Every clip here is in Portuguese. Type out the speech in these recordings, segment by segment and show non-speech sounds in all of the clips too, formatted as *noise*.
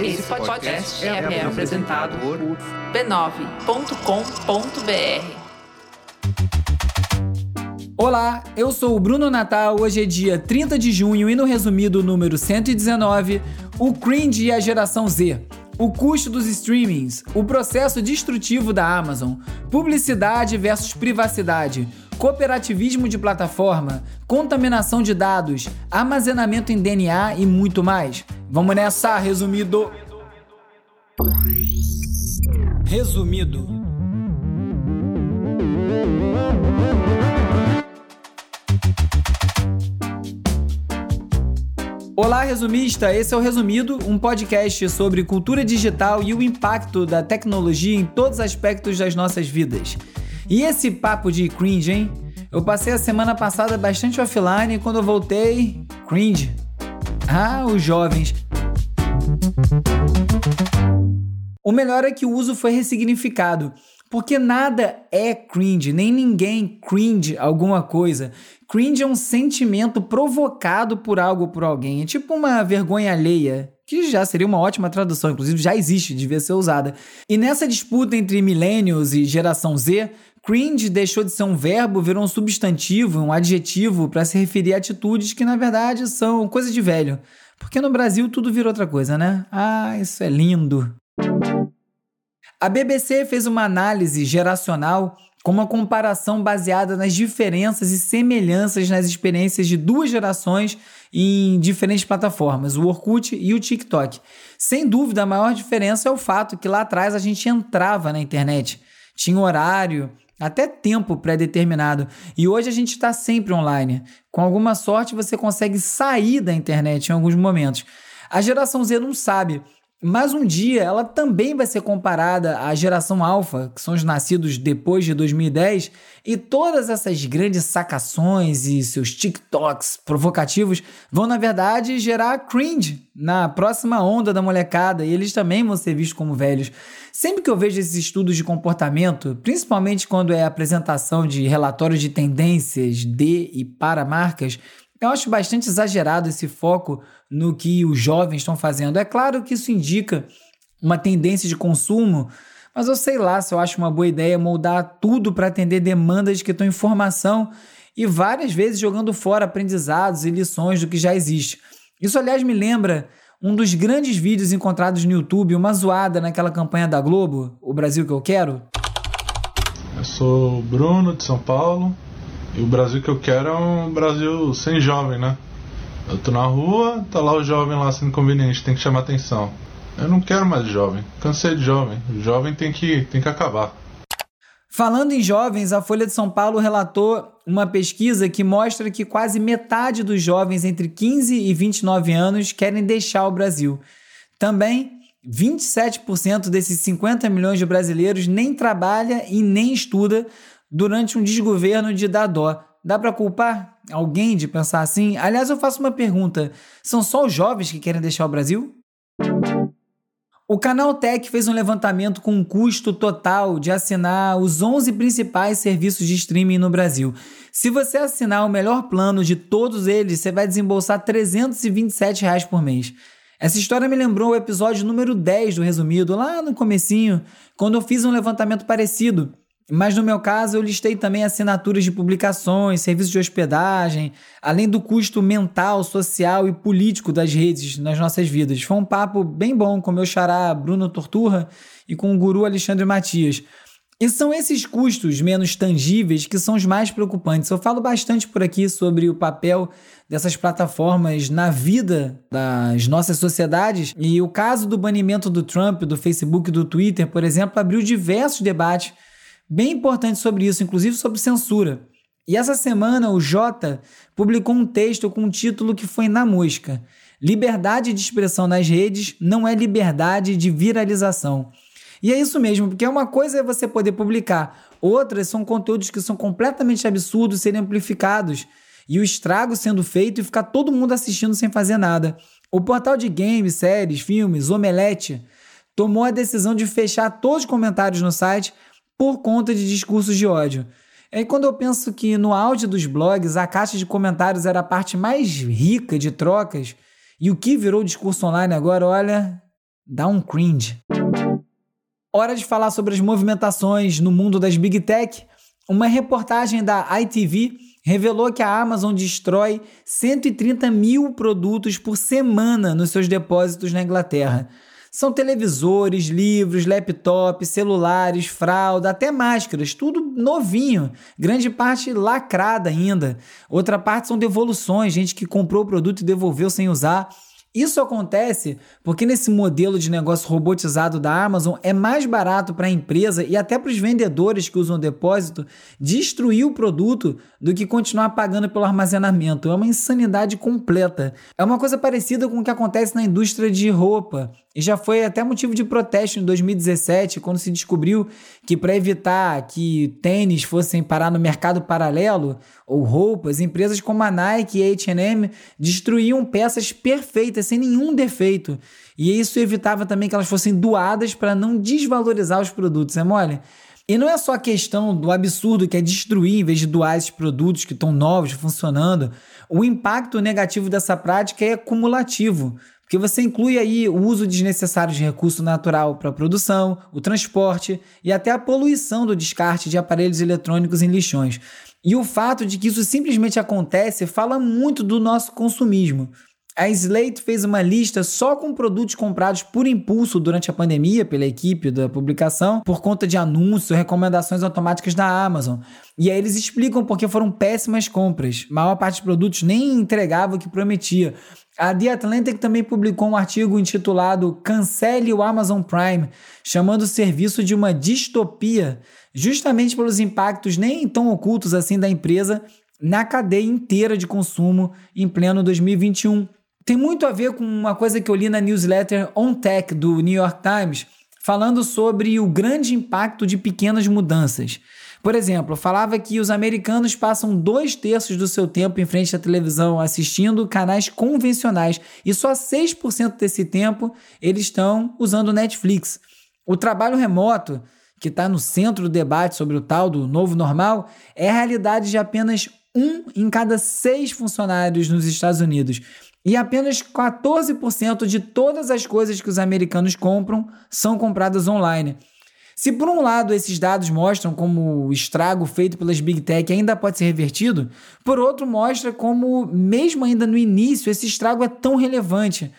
Esse podcast é, é apresentado por b9.com.br. Olá, eu sou o Bruno Natal. Hoje é dia 30 de junho e no resumido número 119, o cringe e a geração Z. O custo dos streamings, o processo destrutivo da Amazon, publicidade versus privacidade, cooperativismo de plataforma, contaminação de dados, armazenamento em DNA e muito mais. Vamos nessa, resumido. Resumido. Olá, resumista! Esse é o Resumido, um podcast sobre cultura digital e o impacto da tecnologia em todos os aspectos das nossas vidas. E esse papo de cringe, hein? Eu passei a semana passada bastante offline e quando eu voltei, cringe. Ah, os jovens. O melhor é que o uso foi ressignificado. Porque nada é cringe, nem ninguém cringe alguma coisa. Cringe é um sentimento provocado por algo ou por alguém. É tipo uma vergonha alheia, que já seria uma ótima tradução, inclusive já existe, devia ser usada. E nessa disputa entre millennials e geração Z, cringe deixou de ser um verbo, virou um substantivo, um adjetivo para se referir a atitudes que na verdade são coisa de velho. Porque no Brasil tudo virou outra coisa, né? Ah, isso é lindo. A BBC fez uma análise geracional com uma comparação baseada nas diferenças e semelhanças nas experiências de duas gerações em diferentes plataformas, o Orkut e o TikTok. Sem dúvida, a maior diferença é o fato que lá atrás a gente entrava na internet, tinha horário, até tempo pré-determinado. E hoje a gente está sempre online. Com alguma sorte, você consegue sair da internet em alguns momentos. A geração Z não sabe, mas um dia ela também vai ser comparada à geração alfa, que são os nascidos depois de 2010, e todas essas grandes sacações e seus TikToks provocativos vão, na verdade, gerar cringe na próxima onda da molecada, e eles também vão ser vistos como velhos. Sempre que eu vejo esses estudos de comportamento, principalmente quando é apresentação de relatórios de tendências de e para marcas, eu acho bastante exagerado esse foco no que os jovens estão fazendo. É claro que isso indica uma tendência de consumo, mas eu sei lá se eu acho uma boa ideia moldar tudo para atender demandas que estão em formação e várias vezes jogando fora aprendizados e lições do que já existe. Isso, aliás, me lembra um dos grandes vídeos encontrados no YouTube, uma zoada naquela campanha da Globo, O Brasil que eu quero. Eu sou o Bruno de São Paulo e o Brasil que eu quero é um Brasil sem jovem, né? Eu tô na rua, tá lá o jovem lá sendo conveniente, tem que chamar atenção. Eu não quero mais jovem, cansei de jovem. O jovem tem que, tem que acabar. Falando em jovens, a Folha de São Paulo relatou uma pesquisa que mostra que quase metade dos jovens entre 15 e 29 anos querem deixar o Brasil. Também, 27% desses 50 milhões de brasileiros nem trabalha e nem estuda durante um desgoverno de Dadó. Dá para culpar alguém de pensar assim? Aliás, eu faço uma pergunta: são só os jovens que querem deixar o Brasil? O Canal Tech fez um levantamento com um custo total de assinar os 11 principais serviços de streaming no Brasil. Se você assinar o melhor plano de todos eles, você vai desembolsar 327 reais por mês. Essa história me lembrou o episódio número 10 do Resumido, lá no comecinho, quando eu fiz um levantamento parecido. Mas no meu caso, eu listei também assinaturas de publicações, serviços de hospedagem, além do custo mental, social e político das redes nas nossas vidas. Foi um papo bem bom com meu xará Bruno Torturra e com o guru Alexandre Matias. E são esses custos menos tangíveis que são os mais preocupantes. Eu falo bastante por aqui sobre o papel dessas plataformas na vida das nossas sociedades. E o caso do banimento do Trump, do Facebook e do Twitter, por exemplo, abriu diversos debates bem importante sobre isso, inclusive sobre censura. E essa semana o Jota publicou um texto com um título que foi na mosca. Liberdade de expressão nas redes não é liberdade de viralização. E é isso mesmo, porque uma coisa é você poder publicar, outras são conteúdos que são completamente absurdos serem amplificados e o estrago sendo feito e ficar todo mundo assistindo sem fazer nada. O portal de games, séries, filmes, Omelete, tomou a decisão de fechar todos os comentários no site por conta de discursos de ódio. Aí, quando eu penso que no áudio dos blogs a caixa de comentários era a parte mais rica de trocas, e o que virou discurso online agora, olha, Dá um cringe. Hora de falar sobre as movimentações no mundo das Big Tech. Uma reportagem da ITV revelou que a Amazon destrói 130 mil produtos por semana nos seus depósitos na Inglaterra. São televisores, livros, laptops, celulares, fralda, até máscaras, tudo novinho, grande parte lacrada ainda. Outra parte são devoluções, gente que comprou o produto e devolveu sem usar. Isso acontece porque nesse modelo de negócio robotizado da Amazon é mais barato para a empresa e até para os vendedores que usam depósito destruir o produto do que continuar pagando pelo armazenamento. É uma insanidade completa. É uma coisa parecida com o que acontece na indústria de roupa. E já foi até motivo de protesto em 2017, quando se descobriu que para evitar que tênis fossem parar no mercado paralelo ou roupas, empresas como a Nike e a H&M destruíam peças perfeitas sem nenhum defeito. E isso evitava também que elas fossem doadas para não desvalorizar os produtos, é mole? E não é só a questão do absurdo que é destruir em vez de doar esses produtos que estão novos, funcionando. O impacto negativo dessa prática é cumulativo. Porque você inclui aí o uso desnecessário de recurso natural para a produção, o transporte e até a poluição do descarte de aparelhos eletrônicos em lixões. E o fato de que isso simplesmente acontece fala muito do nosso consumismo. A Slate fez uma lista só com produtos comprados por impulso durante a pandemia pela equipe da publicação, por conta de anúncios recomendações automáticas da Amazon. E aí eles explicam porque foram péssimas compras. A maior parte dos produtos nem entregava o que prometia. A The Atlantic também publicou um artigo intitulado Cancele o Amazon Prime, chamando o serviço de uma distopia, justamente pelos impactos nem tão ocultos assim da empresa na cadeia inteira de consumo em pleno 2021. Tem muito a ver com uma coisa que eu li na newsletter On Tech do New York Times, falando sobre o grande impacto de pequenas mudanças. Por exemplo, falava que os americanos passam dois terços do seu tempo em frente à televisão assistindo canais convencionais e só 6% desse tempo eles estão usando Netflix. O trabalho remoto, que está no centro do debate sobre o tal do novo normal, é a realidade de apenas um em cada seis funcionários nos Estados Unidos. E apenas 14% de todas as coisas que os americanos compram são compradas online. Se por um lado esses dados mostram como o estrago feito pelas Big Tech ainda pode ser revertido, por outro mostra como, mesmo ainda no início, esse estrago é tão relevante.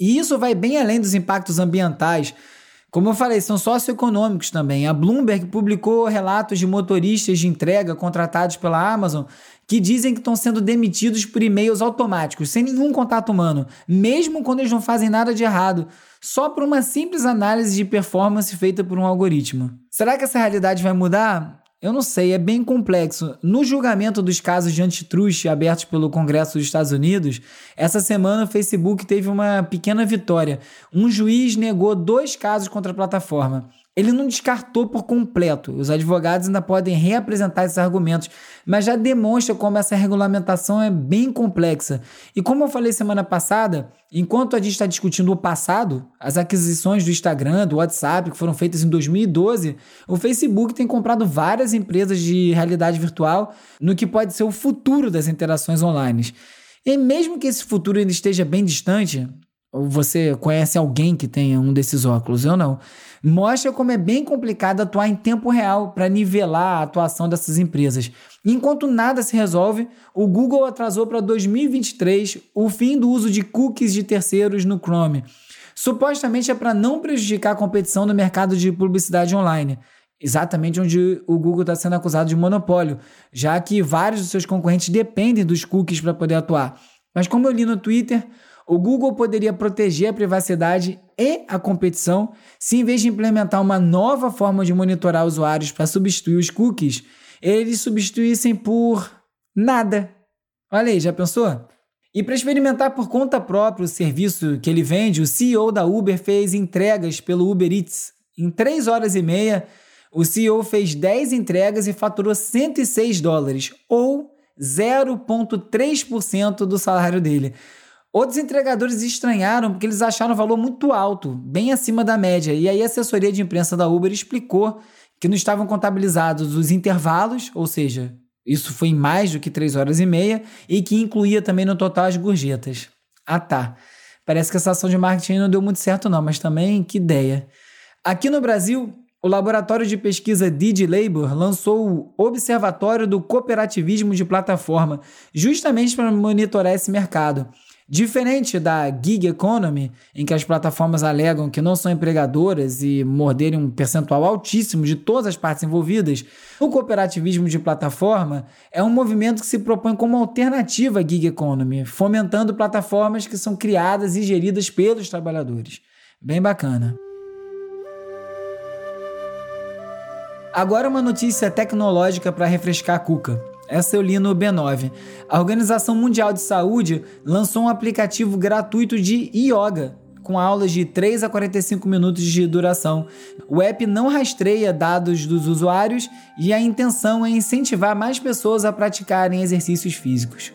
E isso vai bem além dos impactos ambientais. Como eu falei, são socioeconômicos também. A Bloomberg publicou relatos de motoristas de entrega contratados pela Amazon que dizem que estão sendo demitidos por e-mails automáticos, sem nenhum contato humano, mesmo quando eles não fazem nada de errado só por uma simples análise de performance feita por um algoritmo. Será que essa realidade vai mudar? Eu não sei, é bem complexo. No julgamento dos casos de antitrust abertos pelo Congresso dos Estados Unidos, essa semana o Facebook teve uma pequena vitória. Um juiz negou dois casos contra a plataforma. Ele não descartou por completo. Os advogados ainda podem reapresentar esses argumentos, mas já demonstra como essa regulamentação é bem complexa. E como eu falei semana passada, enquanto a gente está discutindo o passado, as aquisições do Instagram, do WhatsApp, que foram feitas em 2012, o Facebook tem comprado várias empresas de realidade virtual no que pode ser o futuro das interações online. E mesmo que esse futuro ainda esteja bem distante, você conhece alguém que tenha um desses óculos, eu não mostra como é bem complicado atuar em tempo real para nivelar a atuação dessas empresas. Enquanto nada se resolve, o Google atrasou para 2023 o fim do uso de cookies de terceiros no Chrome. Supostamente é para não prejudicar a competição no mercado de publicidade online exatamente onde o Google está sendo acusado de monopólio, já que vários dos seus concorrentes dependem dos cookies para poder atuar. Mas como eu li no Twitter, o Google poderia proteger a privacidade e a competição se, em vez de implementar uma nova forma de monitorar usuários para substituir os cookies, eles substituíssem por nada. Olha aí, já pensou? E para experimentar por conta própria o serviço que ele vende, o CEO da Uber fez entregas pelo Uber Eats. Em 3 horas e meia, o CEO fez 10 entregas e faturou 106 dólares, ou 0,3% do salário dele. Outros entregadores estranharam porque eles acharam o valor muito alto, bem acima da média. E aí a assessoria de imprensa da Uber explicou que não estavam contabilizados os intervalos, ou seja, isso foi em mais do que 3 horas e meia, e que incluía também no total as gorjetas. Ah tá. Parece que essa ação de marketing não deu muito certo, não, mas também que ideia. Aqui no Brasil, o laboratório de pesquisa DigiLabor lançou o Observatório do Cooperativismo de Plataforma, justamente para monitorar esse mercado. Diferente da gig economy, em que as plataformas alegam que não são empregadoras e morderem um percentual altíssimo de todas as partes envolvidas, o cooperativismo de plataforma é um movimento que se propõe como alternativa à gig economy, fomentando plataformas que são criadas e geridas pelos trabalhadores. Bem bacana. Agora uma notícia tecnológica para refrescar a cuca. Essa eu li no B9. A Organização Mundial de Saúde lançou um aplicativo gratuito de yoga, com aulas de 3 a 45 minutos de duração. O app não rastreia dados dos usuários e a intenção é incentivar mais pessoas a praticarem exercícios físicos.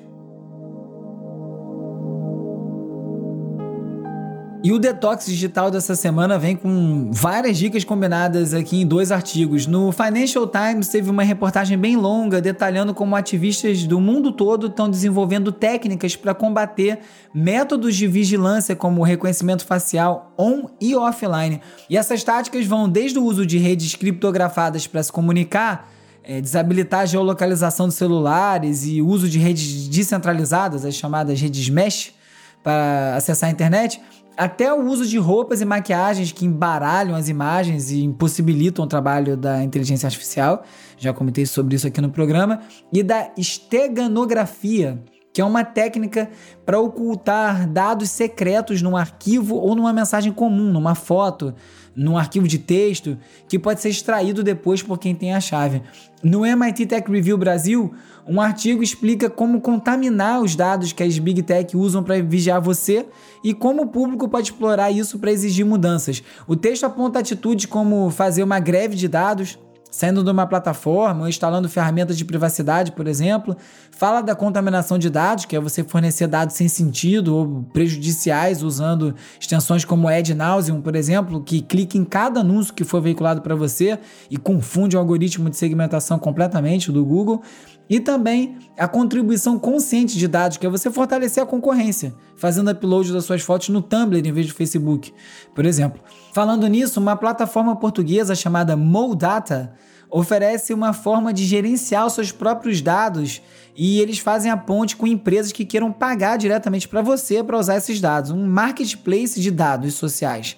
E o detox digital dessa semana vem com várias dicas combinadas aqui em dois artigos. No Financial Times teve uma reportagem bem longa detalhando como ativistas do mundo todo estão desenvolvendo técnicas para combater métodos de vigilância como reconhecimento facial on e offline. E essas táticas vão desde o uso de redes criptografadas para se comunicar é, desabilitar a geolocalização dos celulares e uso de redes descentralizadas, as chamadas redes mesh, para acessar a internet, até o uso de roupas e maquiagens que embaralham as imagens e impossibilitam o trabalho da inteligência artificial. Já comentei sobre isso aqui no programa. E da esteganografia, que é uma técnica para ocultar dados secretos num arquivo ou numa mensagem comum, numa foto, num arquivo de texto, que pode ser extraído depois por quem tem a chave. No MIT Tech Review Brasil, um artigo explica como contaminar os dados que as Big Tech usam para vigiar você e como o público pode explorar isso para exigir mudanças. O texto aponta atitudes como fazer uma greve de dados, saindo de uma plataforma ou instalando ferramentas de privacidade, por exemplo. Fala da contaminação de dados, que é você fornecer dados sem sentido ou prejudiciais usando extensões como Ad Nauseum, por exemplo, que clica em cada anúncio que for veiculado para você e confunde o algoritmo de segmentação completamente do Google. E também a contribuição consciente de dados, que é você fortalecer a concorrência, fazendo upload das suas fotos no Tumblr em vez do Facebook, por exemplo. Falando nisso, uma plataforma portuguesa chamada Moldata oferece uma forma de gerenciar seus próprios dados e eles fazem a ponte com empresas que queiram pagar diretamente para você para usar esses dados, um marketplace de dados sociais.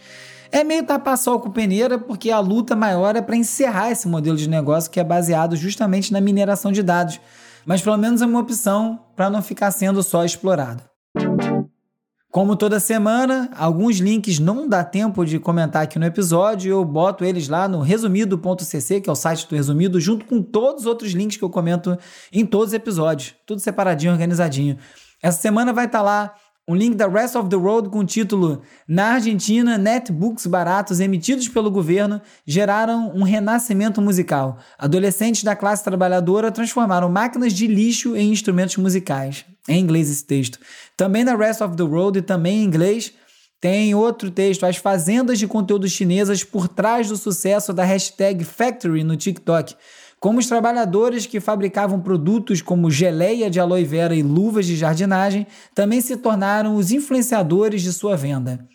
É meio tapar sol com peneira, porque a luta maior é para encerrar esse modelo de negócio que é baseado justamente na mineração de dados. Mas pelo menos é uma opção para não ficar sendo só explorado. Como toda semana, alguns links não dá tempo de comentar aqui no episódio, eu boto eles lá no resumido.cc, que é o site do Resumido, junto com todos os outros links que eu comento em todos os episódios, tudo separadinho, organizadinho. Essa semana vai estar tá lá um link da Rest of the World com o título Na Argentina, netbooks baratos emitidos pelo governo geraram um renascimento musical. Adolescentes da classe trabalhadora transformaram máquinas de lixo em instrumentos musicais. Em inglês esse texto. Também na Rest of the World e também em inglês tem outro texto, as fazendas de conteúdo chinesas por trás do sucesso da hashtag Factory no TikTok como os trabalhadores que fabricavam produtos como geleia de aloe vera e luvas de jardinagem também se tornaram os influenciadores de sua venda.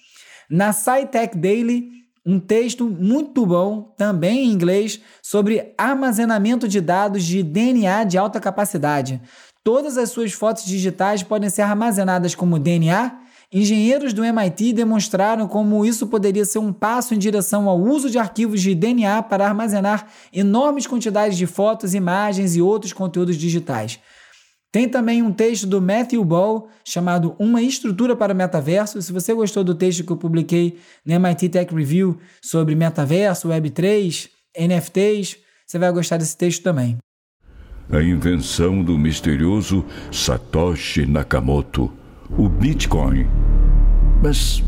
Na SciTech Daily, um texto muito bom, também em inglês, sobre armazenamento de dados de DNA de alta capacidade. Todas as suas fotos digitais podem ser armazenadas como DNA Engenheiros do MIT demonstraram como isso poderia ser um passo em direção ao uso de arquivos de DNA para armazenar enormes quantidades de fotos, imagens e outros conteúdos digitais. Tem também um texto do Matthew Ball chamado Uma Estrutura para o Metaverso. Se você gostou do texto que eu publiquei no MIT Tech Review sobre metaverso, Web3, NFTs, você vai gostar desse texto também. A invenção do misterioso Satoshi Nakamoto o Bitcoin. Mas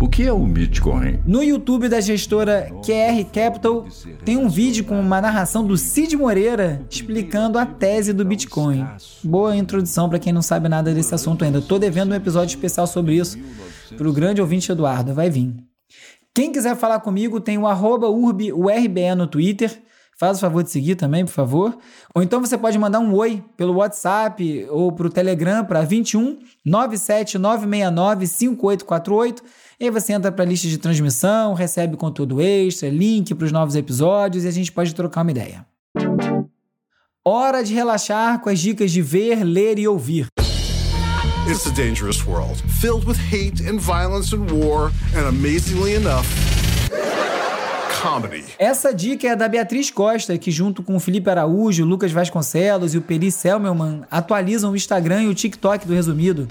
o que é o Bitcoin? No YouTube da gestora QR Capital tem um vídeo com uma narração do Cid Moreira explicando a tese do Bitcoin. Boa introdução para quem não sabe nada desse assunto ainda. Tô devendo um episódio especial sobre isso para o grande ouvinte Eduardo, vai vir. Quem quiser falar comigo tem o arroba urbe, no Twitter Faz o favor de seguir também, por favor. Ou então você pode mandar um oi pelo WhatsApp ou pro Telegram para 21 97 969 5848. E aí você entra para a lista de transmissão, recebe conteúdo extra, link para os novos episódios e a gente pode trocar uma ideia. Hora de relaxar com as dicas de ver, ler e ouvir. It's a dangerous world, filled with hate and violence and war, and amazingly enough, comedy. Essa dica é da Beatriz Costa, que junto com o Felipe Araújo, Lucas Vasconcelos e o Peri Selmelman atualizam o Instagram e o TikTok do Resumido.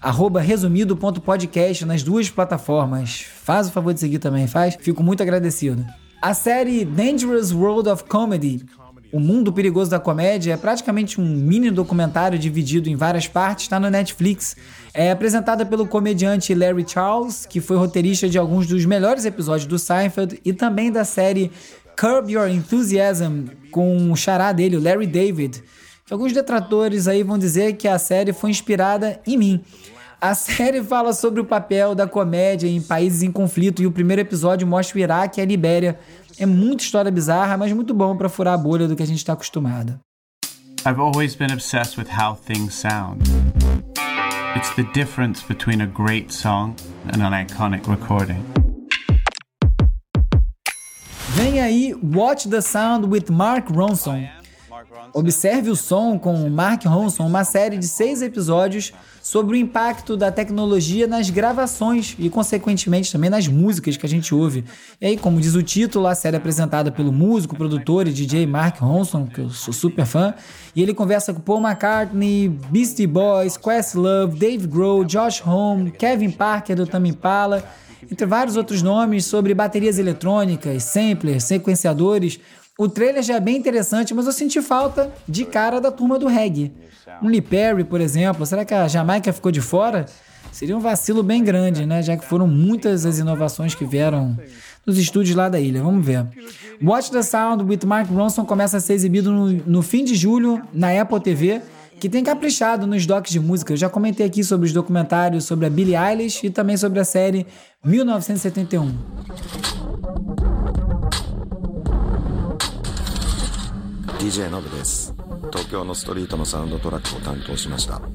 Arroba resumido.podcast nas duas plataformas. Faz o favor de seguir também, faz? Fico muito agradecido. A série Dangerous World of Comedy o Mundo Perigoso da Comédia é praticamente um mini documentário dividido em várias partes, está no Netflix. É apresentada pelo comediante Larry Charles, que foi roteirista de alguns dos melhores episódios do Seinfeld e também da série Curb Your Enthusiasm, com o xará dele, o Larry David. Que alguns detratores aí vão dizer que a série foi inspirada em mim. A série fala sobre o papel da comédia em países em conflito e o primeiro episódio mostra o Iraque e a Libéria é muita história bizarra, mas muito bom para furar a bolha do que a gente está acostumado. I've always been obsessed with how things sound. It's the difference between a great song and an iconic recording. Vem aí Watch the Sound with Mark Ronson. Observe o som com Mark Ronson, uma série de seis episódios sobre o impacto da tecnologia nas gravações e, consequentemente, também nas músicas que a gente ouve. E aí, como diz o título, a série é apresentada pelo músico, produtor e DJ Mark Ronson, que eu sou super fã, e ele conversa com Paul McCartney, Beastie Boys, Questlove, Dave Grohl, Josh Homme, Kevin Parker do Tame Impala, entre vários outros nomes sobre baterias eletrônicas, samplers, sequenciadores, o trailer já é bem interessante, mas eu senti falta de cara da turma do reggae. Um Lee Perry, por exemplo, será que a Jamaica ficou de fora? Seria um vacilo bem grande, né? Já que foram muitas as inovações que vieram nos estúdios lá da ilha. Vamos ver. Watch the Sound with Mark Ronson começa a ser exibido no, no fim de julho na Apple TV, que tem caprichado nos docs de música. Eu já comentei aqui sobre os documentários sobre a Billie Eilish e também sobre a série 1971. DJ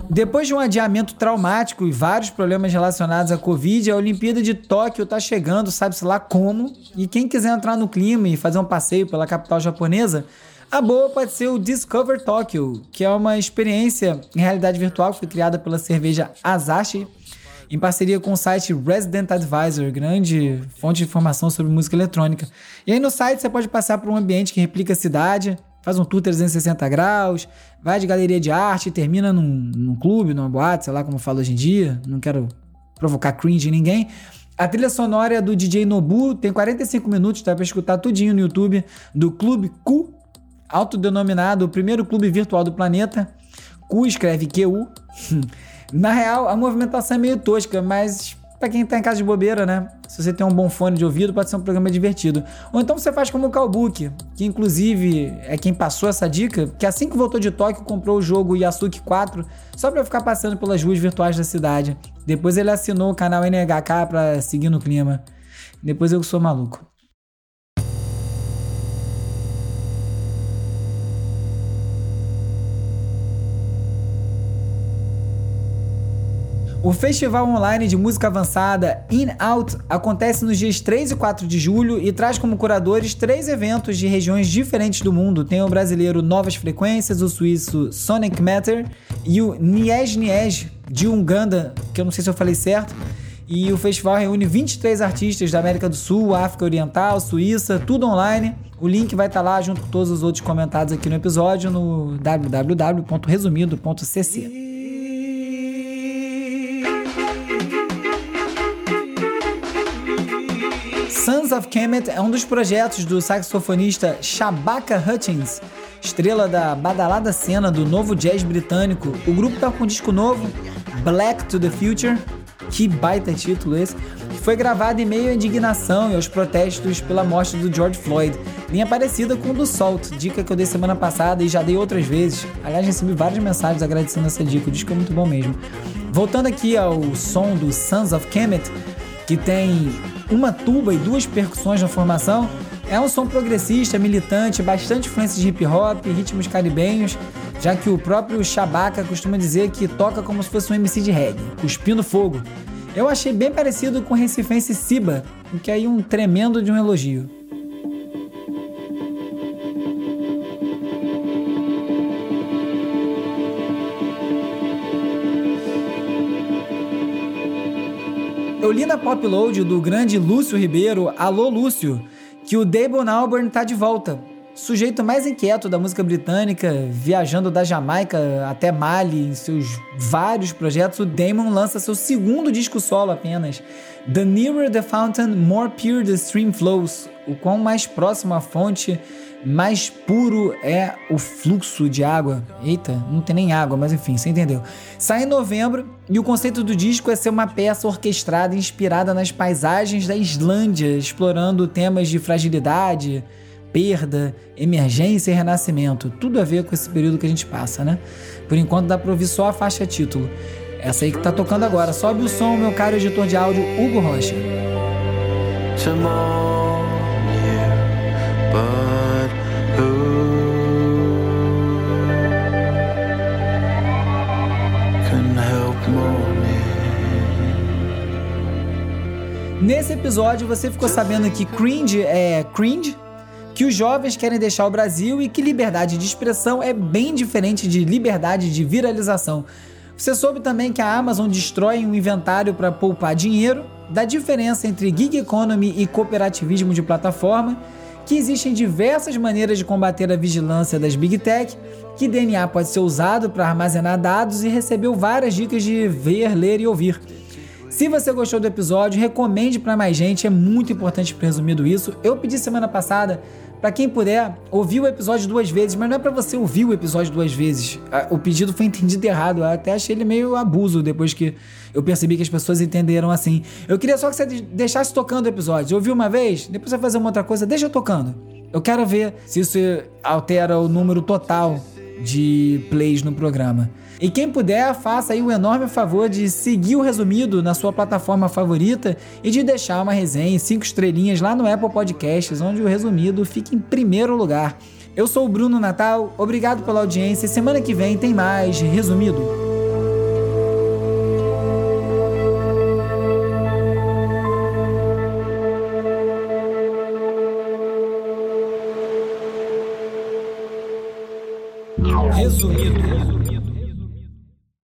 Depois de um adiamento traumático e vários problemas relacionados à Covid, a Olimpíada de Tóquio está chegando, sabe-se lá como. E quem quiser entrar no clima e fazer um passeio pela capital japonesa, a boa pode ser o Discover Tokyo, que é uma experiência em realidade virtual que foi criada pela cerveja Asahi em parceria com o site Resident Advisor, grande fonte de informação sobre música eletrônica. E aí no site você pode passar por um ambiente que replica a cidade, faz um tour 360 graus, vai de galeria de arte, termina num, num clube, numa boate, sei lá como falo hoje em dia, não quero provocar cringe em ninguém. A trilha sonora é do DJ Nobu, tem 45 minutos, dá pra escutar tudinho no YouTube, do Clube Q, autodenominado o primeiro clube virtual do planeta. Q escreve QU. *laughs* Na real, a movimentação é meio tosca, mas para quem tá em casa de bobeira, né? Se você tem um bom fone de ouvido, pode ser um programa divertido. Ou então você faz como o Calbook, que inclusive é quem passou essa dica, que assim que voltou de Tóquio comprou o jogo Yasuki 4 só para ficar passando pelas ruas virtuais da cidade. Depois ele assinou o canal NHK para seguir no clima. Depois eu sou maluco. O festival online de música avançada In Out acontece nos dias 3 e 4 de julho e traz como curadores três eventos de regiões diferentes do mundo. Tem o brasileiro Novas Frequências, o suíço Sonic Matter e o Niej Niej de Uganda, que eu não sei se eu falei certo. E o festival reúne 23 artistas da América do Sul, África Oriental, Suíça, tudo online. O link vai estar lá junto com todos os outros comentados aqui no episódio no www.resumido.cc. Sons of Kemet é um dos projetos do saxofonista Shabaka Hutchins, estrela da badalada cena do novo jazz britânico. O grupo está com um disco novo, Black to the Future, que baita título esse, que foi gravado em meio à indignação e aos protestos pela morte do George Floyd. Linha parecida com o do Salt, dica que eu dei semana passada e já dei outras vezes. Aliás, recebi várias mensagens agradecendo essa dica, o disco é muito bom mesmo. Voltando aqui ao som do Sons of Kemet, que tem uma tuba e duas percussões na formação, É um som progressista, militante, bastante influência de hip hop, ritmos caribenhos, já que o próprio Chewbacca costuma dizer que toca como se fosse um MC de reggae, cuspindo fogo. Eu achei bem parecido com o recifense Siba, o que é aí um tremendo de um elogio. Eu li na Popload do grande Lúcio Ribeiro, Alô Lúcio, que o Damon Albarn tá de volta. Sujeito mais inquieto da música britânica, viajando da Jamaica até Mali em seus vários projetos, o Damon lança seu segundo disco solo apenas. The Nearer the Fountain, More Pure the Stream Flows. O quão mais próximo à fonte, mais puro é o fluxo de água. Eita, não tem nem água, mas enfim, você entendeu. Sai em novembro e o conceito do disco é ser uma peça orquestrada inspirada nas paisagens da Islândia, explorando temas de fragilidade, perda, emergência e renascimento. Tudo a ver com esse período que a gente passa, né? Por enquanto dá pra ouvir só a faixa título. Essa aí que tá tocando agora. Sobe o som, meu caro editor de áudio, Hugo Rocha. Nesse episódio você ficou sabendo que cringe é cringe, que os jovens querem deixar o Brasil e que liberdade de expressão é bem diferente de liberdade de viralização. Você soube também que a Amazon destrói um inventário para poupar dinheiro, da diferença entre gig economy e cooperativismo de plataforma, que existem diversas maneiras de combater a vigilância das big tech, que DNA pode ser usado para armazenar dados e recebeu várias dicas de ver, ler e ouvir. Se você gostou do episódio, recomende para mais gente, é muito importante resumido isso. Eu pedi semana passada para quem puder ouvir o episódio duas vezes, mas não é para você ouvir o episódio duas vezes. O pedido foi entendido errado, eu até achei ele meio abuso depois que eu percebi que as pessoas entenderam assim. Eu queria só que você deixasse tocando o episódio. Ouviu uma vez, depois você vai fazer uma outra coisa, deixa tocando. Eu quero ver se isso altera o número total de plays no programa. E quem puder, faça aí o enorme favor de seguir o resumido na sua plataforma favorita e de deixar uma resenha em cinco estrelinhas lá no Apple Podcasts, onde o resumido fica em primeiro lugar. Eu sou o Bruno Natal, obrigado pela audiência. Semana que vem tem mais resumido. Unidos.